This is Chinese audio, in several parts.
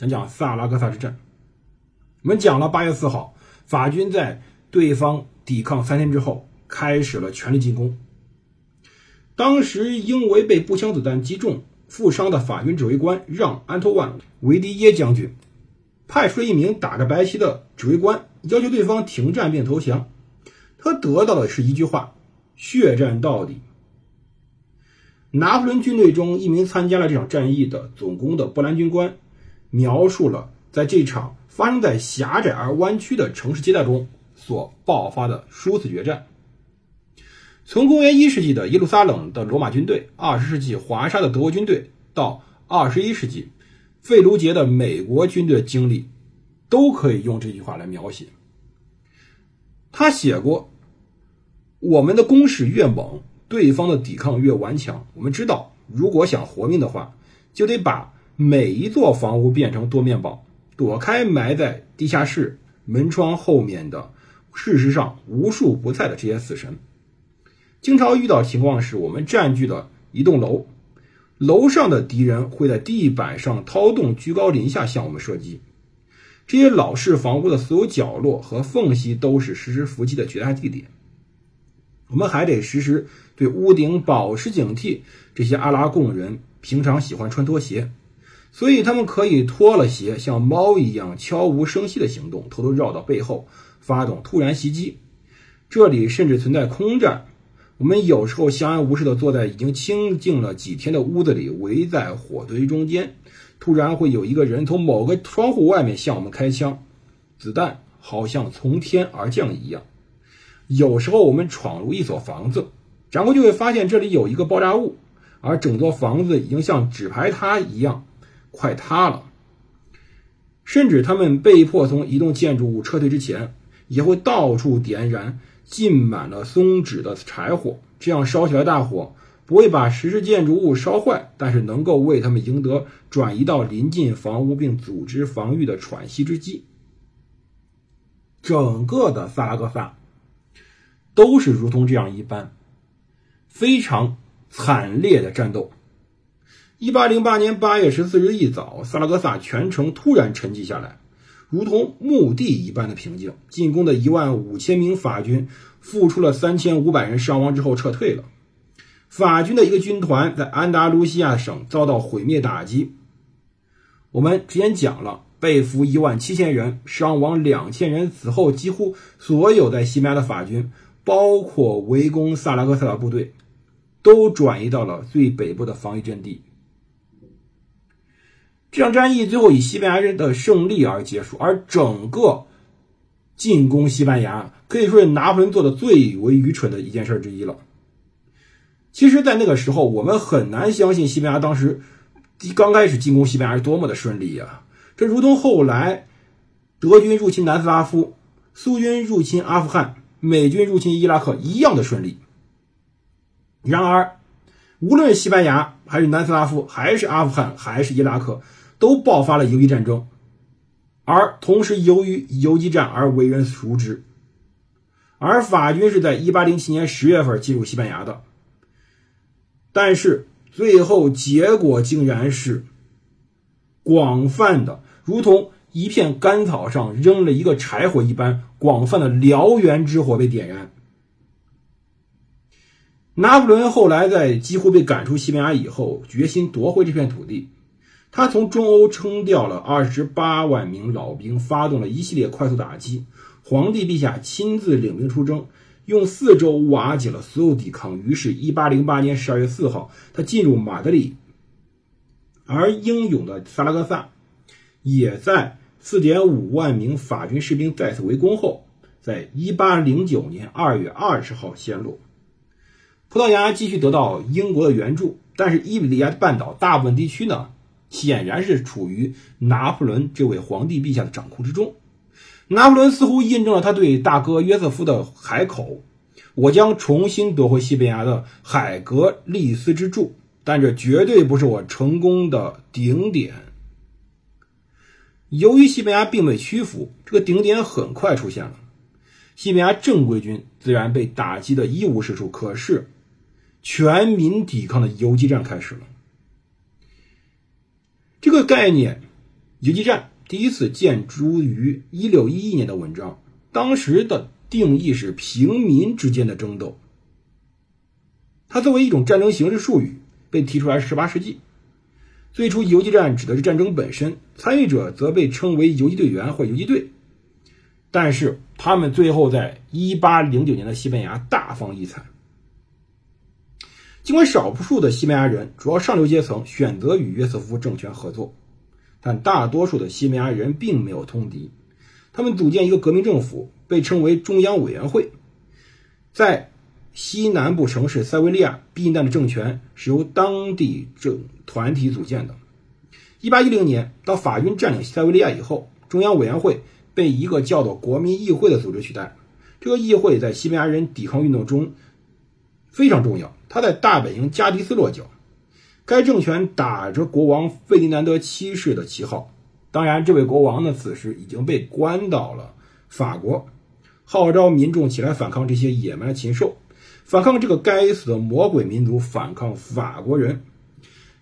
讲讲萨拉戈萨之战。我们讲了八月四号，法军在对方抵抗三天之后，开始了全力进攻。当时因为被步枪子弹击中负伤的法军指挥官让·安托万·维迪耶将军，派出了一名打着白旗的指挥官，要求对方停战并投降。他得到的是一句话：“血战到底。”拿破仑军队中一名参加了这场战役的总攻的波兰军官，描述了在这场发生在狭窄而弯曲的城市街道中所爆发的殊死决战。从公元一世纪的耶路撒冷的罗马军队，二十世纪华沙的德国军队，到二十一世纪费卢杰的美国军队的经历，都可以用这句话来描写。他写过：“我们的攻势越猛，对方的抵抗越顽强。我们知道，如果想活命的话，就得把每一座房屋变成多面堡，躲开埋在地下室门窗后面的事实上无处不在的这些死神。”经常遇到情况是，我们占据了一栋楼，楼上的敌人会在地板上掏洞，居高临下向我们射击。这些老式房屋的所有角落和缝隙都是实施伏击的绝佳地点。我们还得时时对屋顶保持警惕。这些阿拉贡人平常喜欢穿拖鞋，所以他们可以脱了鞋，像猫一样悄无声息的行动，偷偷绕到背后发动突然袭击。这里甚至存在空战。我们有时候相安无事地坐在已经清静了几天的屋子里，围在火堆中间，突然会有一个人从某个窗户外面向我们开枪，子弹好像从天而降一样。有时候我们闯入一所房子，然后就会发现这里有一个爆炸物，而整座房子已经像纸牌塌一样快塌了。甚至他们被迫从一栋建筑物撤退之前，也会到处点燃。浸满了松脂的柴火，这样烧起来大火不会把实质建筑物烧坏，但是能够为他们赢得转移到临近房屋并组织防御的喘息之机。整个的萨拉戈萨都是如同这样一般非常惨烈的战斗。一八零八年八月十四日一早，萨拉戈萨全城突然沉寂下来。如同墓地一般的平静，进攻的一万五千名法军付出了三千五百人伤亡之后撤退了。法军的一个军团在安达卢西亚省遭到毁灭打击。我们之前讲了，被俘一万七千人，伤亡两千人。此后，几乎所有在西班牙的法军，包括围攻萨拉戈萨的部队，都转移到了最北部的防御阵地。这场战役最后以西班牙人的胜利而结束，而整个进攻西班牙可以说是拿破仑做的最为愚蠢的一件事之一了。其实，在那个时候，我们很难相信西班牙当时刚开始进攻西班牙是多么的顺利呀！这如同后来德军入侵南斯拉夫、苏军入侵阿富汗、美军入侵伊拉克一样的顺利。然而，无论西班牙还是南斯拉夫，还是阿富汗，还是伊拉克。都爆发了游击战争，而同时由于游击战而为人熟知。而法军是在1807年10月份进入西班牙的，但是最后结果竟然是广泛的，如同一片干草上扔了一个柴火一般，广泛的燎原之火被点燃。拿破仑后来在几乎被赶出西班牙以后，决心夺回这片土地。他从中欧征调了二十八万名老兵，发动了一系列快速打击。皇帝陛下亲自领兵出征，用四周瓦解了所有抵抗。于是，一八零八年十二月四号，他进入马德里。而英勇的萨拉戈萨，也在四点五万名法军士兵再次围攻后，在一八零九年二月二十号陷落。葡萄牙继续得到英国的援助，但是伊比利亚半岛大部分地区呢？显然是处于拿破仑这位皇帝陛下的掌控之中。拿破仑似乎印证了他对大哥约瑟夫的海口：“我将重新夺回西班牙的海格力斯之柱，但这绝对不是我成功的顶点。”由于西班牙并未屈服，这个顶点很快出现了。西班牙正规军自然被打击的一无是处，可是全民抵抗的游击战开始了。这个概念，游击战。第一次见诸于一六一一年的文章，当时的定义是平民之间的争斗。它作为一种战争形式术语被提出来。十八世纪，最初游击战指的是战争本身，参与者则被称为游击队员或游击队。但是他们最后在一八零九年的西班牙大放异彩。尽管少数的西班牙人，主要上流阶层选择与约瑟夫政权合作。但大多数的西班牙人并没有通敌，他们组建一个革命政府，被称为中央委员会。在西南部城市塞维利亚，避难的政权是由当地政团体组建的。1810年，当法军占领塞维利亚以后，中央委员会被一个叫做国民议会的组织取代。这个议会在西班牙人抵抗运动中非常重要，他在大本营加的斯落脚。该政权打着国王费迪南德七世的旗号，当然，这位国王呢，此时已经被关到了法国，号召民众起来反抗这些野蛮的禽兽，反抗这个该死的魔鬼民族，反抗法国人。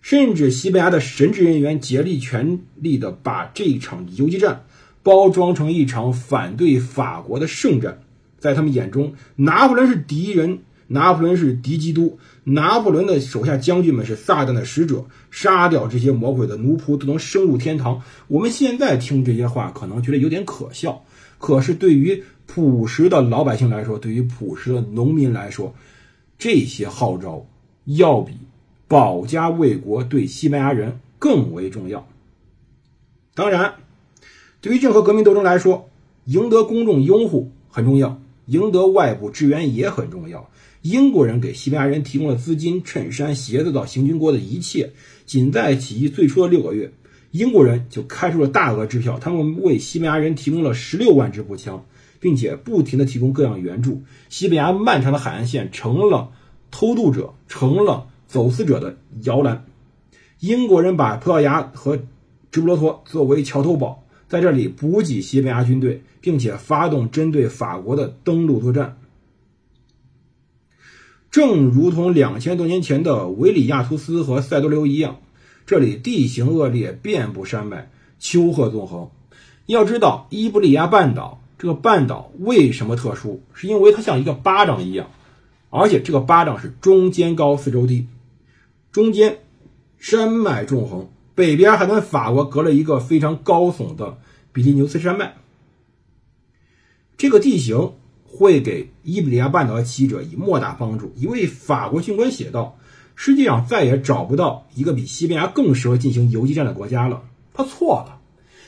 甚至西班牙的神职人员竭力全力的把这场游击战包装成一场反对法国的圣战，在他们眼中，拿破仑是敌人。拿破仑是敌基督，拿破仑的手下将军们是撒旦的使者，杀掉这些魔鬼的奴仆都能升入天堂。我们现在听这些话，可能觉得有点可笑，可是对于朴实的老百姓来说，对于朴实的农民来说，这些号召要比保家卫国对西班牙人更为重要。当然，对于任何革命斗争来说，赢得公众拥护很重要，赢得外部支援也很重要。英国人给西班牙人提供了资金、衬衫、鞋子到行军国的一切。仅在起义最初的六个月，英国人就开出了大额支票，他们为西班牙人提供了十六万支步枪，并且不停地提供各样援助。西班牙漫长的海岸线成了偷渡者、成了走私者的摇篮。英国人把葡萄牙和直布罗陀作为桥头堡，在这里补给西班牙军队，并且发动针对法国的登陆作战。正如同两千多年前的维里亚图斯和塞多留一样，这里地形恶劣，遍布山脉，丘壑纵横。要知道，伊布利亚半岛这个半岛为什么特殊？是因为它像一个巴掌一样，而且这个巴掌是中间高，四周低，中间山脉纵横，北边还跟法国隔了一个非常高耸的比利牛斯山脉。这个地形。会给伊比利亚半岛的起义者以莫大帮助。一位法国军官写道：“世界上再也找不到一个比西班牙更适合进行游击战的国家了。”他错了，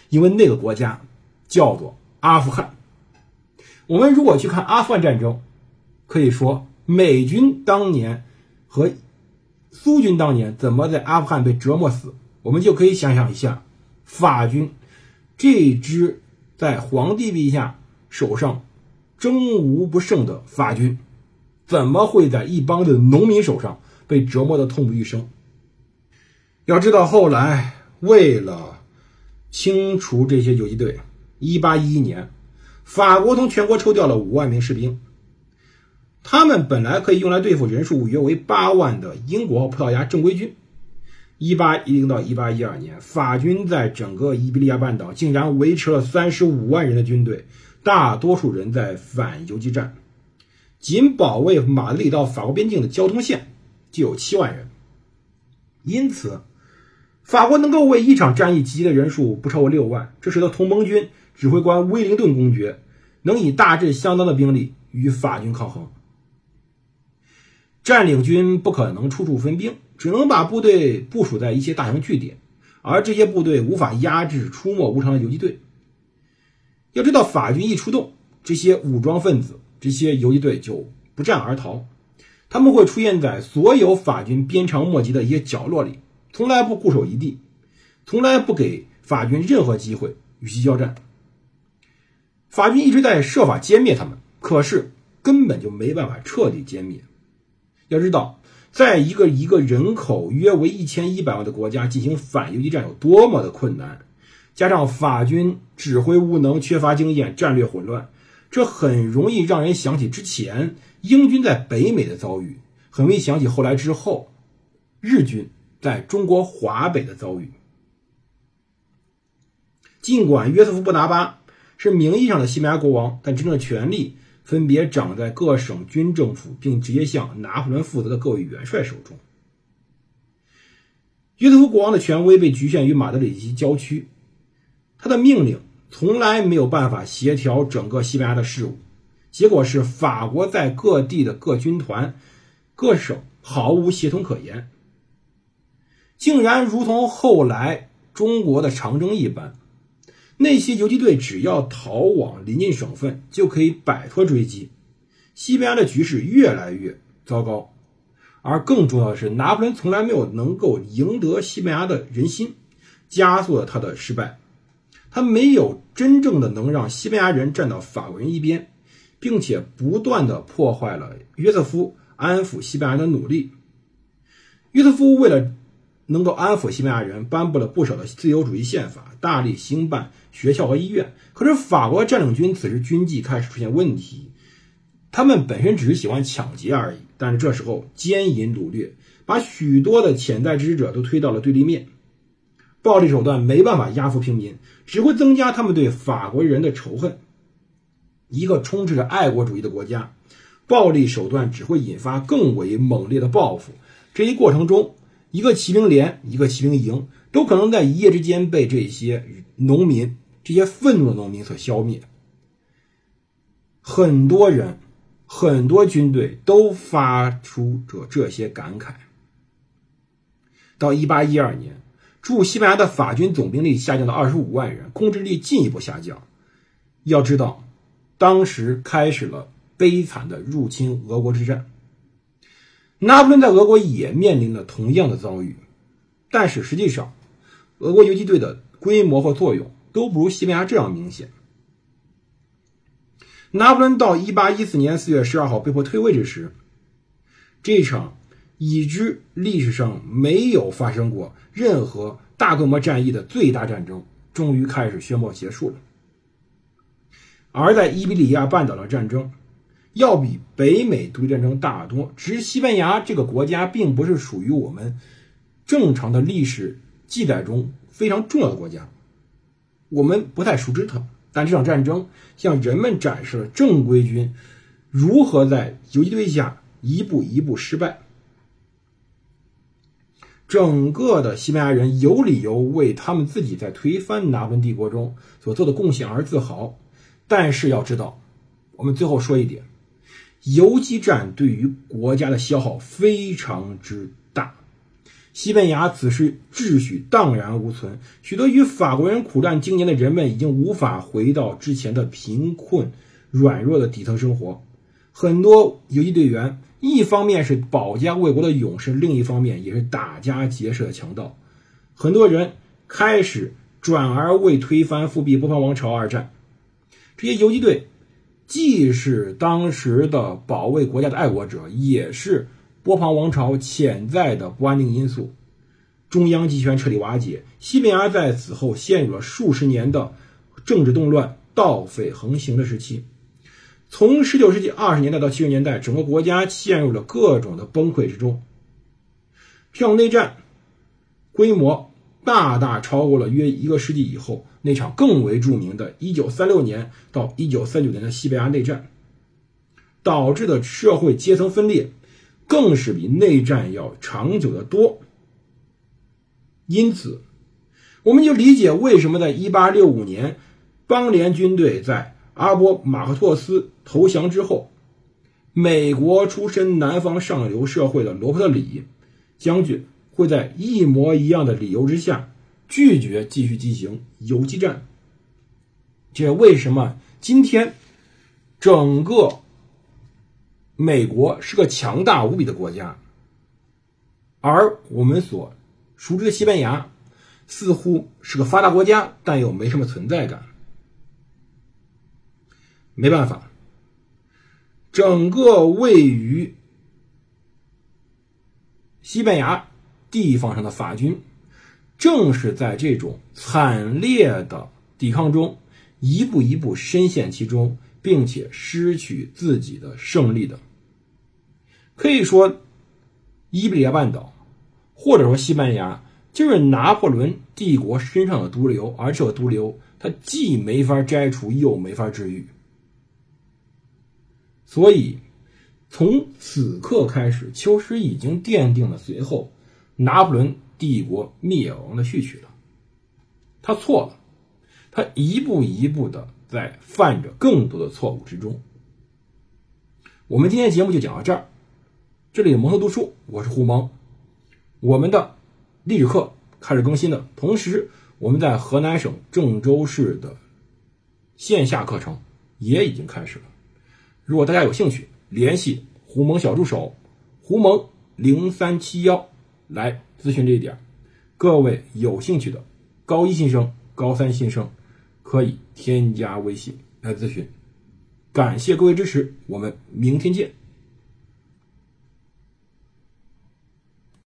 因为那个国家叫做阿富汗。我们如果去看阿富汗战争，可以说美军当年和苏军当年怎么在阿富汗被折磨死，我们就可以想象一下，法军这支在皇帝陛下手上。争无不胜的法军，怎么会在一帮的农民手上被折磨的痛不欲生？要知道，后来为了清除这些游击队，一八一一年，法国从全国抽调了五万名士兵，他们本来可以用来对付人数约为八万的英国和葡萄牙正规军。一八一零到一八一二年，法军在整个伊比利亚半岛竟然维持了三十五万人的军队。大多数人在反游击战，仅保卫马德里到法国边境的交通线就有七万人。因此，法国能够为一场战役集结的人数不超过六万，这使得同盟军指挥官威灵顿公爵能以大致相当的兵力与法军抗衡。占领军不可能处处分兵，只能把部队部署在一些大型据点，而这些部队无法压制出没无常的游击队。要知道，法军一出动，这些武装分子、这些游击队就不战而逃。他们会出现在所有法军鞭长莫及的一些角落里，从来不固守一地。从来不给法军任何机会与其交战。法军一直在设法歼灭他们，可是根本就没办法彻底歼灭。要知道，在一个一个人口约为一千一百万的国家进行反游击战有多么的困难，加上法军指挥无能、缺乏经验、战略混乱，这很容易让人想起之前英军在北美的遭遇，很容易想起后来之后日军在中国华北的遭遇。尽管约瑟夫·布拿巴是名义上的西班牙国王，但真正的权力分别掌在各省军政府，并直接向拿破仑负责的各位元帅手中。约瑟夫国王的权威被局限于马德里及郊区，他的命令从来没有办法协调整个西班牙的事务，结果是法国在各地的各军团、各省毫无协同可言，竟然如同后来中国的长征一般。那些游击队只要逃往邻近省份，就可以摆脱追击。西班牙的局势越来越糟糕，而更重要的是，拿破仑从来没有能够赢得西班牙的人心，加速了他的失败。他没有真正的能让西班牙人站到法国人一边，并且不断的破坏了约瑟夫安抚西班牙的努力。约瑟夫为了能够安抚西班牙人，颁布了不少的自由主义宪法，大力兴办学校和医院。可是法国占领军此时军纪开始出现问题，他们本身只是喜欢抢劫而已。但是这时候奸淫掳掠，把许多的潜在支持者都推到了对立面。暴力手段没办法压服平民，只会增加他们对法国人的仇恨。一个充斥着爱国主义的国家，暴力手段只会引发更为猛烈的报复。这一过程中，一个骑兵连，一个骑兵营，都可能在一夜之间被这些农民、这些愤怒的农民所消灭。很多人、很多军队都发出着这些感慨。到一八一二年，驻西班牙的法军总兵力下降到二十五万人，控制力进一步下降。要知道，当时开始了悲惨的入侵俄国之战。拿破仑在俄国也面临了同样的遭遇，但是实际上，俄国游击队的规模和作用都不如西班牙这样明显。拿破仑到一八一四年四月十二号被迫退位之时，这场已知历史上没有发生过任何大规模战役的最大战争终于开始宣布结束了。而在伊比利亚半岛的战争。要比北美独立战争大得多。只是西班牙这个国家并不是属于我们正常的历史记载中非常重要的国家，我们不太熟知它。但这场战争向人们展示了正规军如何在游击队下一步一步失败。整个的西班牙人有理由为他们自己在推翻拿破仑帝国中所做的贡献而自豪。但是要知道，我们最后说一点。游击战对于国家的消耗非常之大，西班牙此时秩序荡然无存，许多与法国人苦战经年的人们已经无法回到之前的贫困、软弱的底层生活。很多游击队员一方面是保家卫国的勇士，另一方面也是打家劫舍的强盗。很多人开始转而为推翻复辟波旁王朝而战，这些游击队。既是当时的保卫国家的爱国者，也是波旁王朝潜在的不安定因素。中央集权彻底瓦解，西班牙在此后陷入了数十年的政治动乱、盗匪横行的时期。从19世纪20年代到70年代，整个国家陷入了各种的崩溃之中。这场内战规模大大超过了约一个世纪以后。那场更为著名的1936年到1939年的西班牙内战，导致的社会阶层分裂，更是比内战要长久的多。因此，我们就理解为什么在1865年邦联军队在阿波马克托斯投降之后，美国出身南方上流社会的罗伯特里将军会在一模一样的理由之下。拒绝继续进行游击战，这为什么今天整个美国是个强大无比的国家，而我们所熟知的西班牙似乎是个发达国家，但又没什么存在感。没办法，整个位于西班牙地方上的法军，正是在这种惨烈的抵抗中，一步一步深陷其中，并且失去自己的胜利的。可以说，伊比利亚半岛，或者说西班牙。就是拿破仑帝国身上的毒瘤，而这毒瘤，它既没法摘除，又没法治愈。所以，从此刻开始，秋实已经奠定了随后拿破仑帝国灭亡的序曲了。他错了，他一步一步的在犯着更多的错误之中。我们今天节目就讲到这儿，这里蒙头读书，我是胡蒙，我们的。历史课开始更新的同时，我们在河南省郑州市的线下课程也已经开始了。如果大家有兴趣，联系胡蒙小助手胡蒙零三七幺来咨询这一点。各位有兴趣的高一新生、高三新生可以添加微信来咨询。感谢各位支持，我们明天见。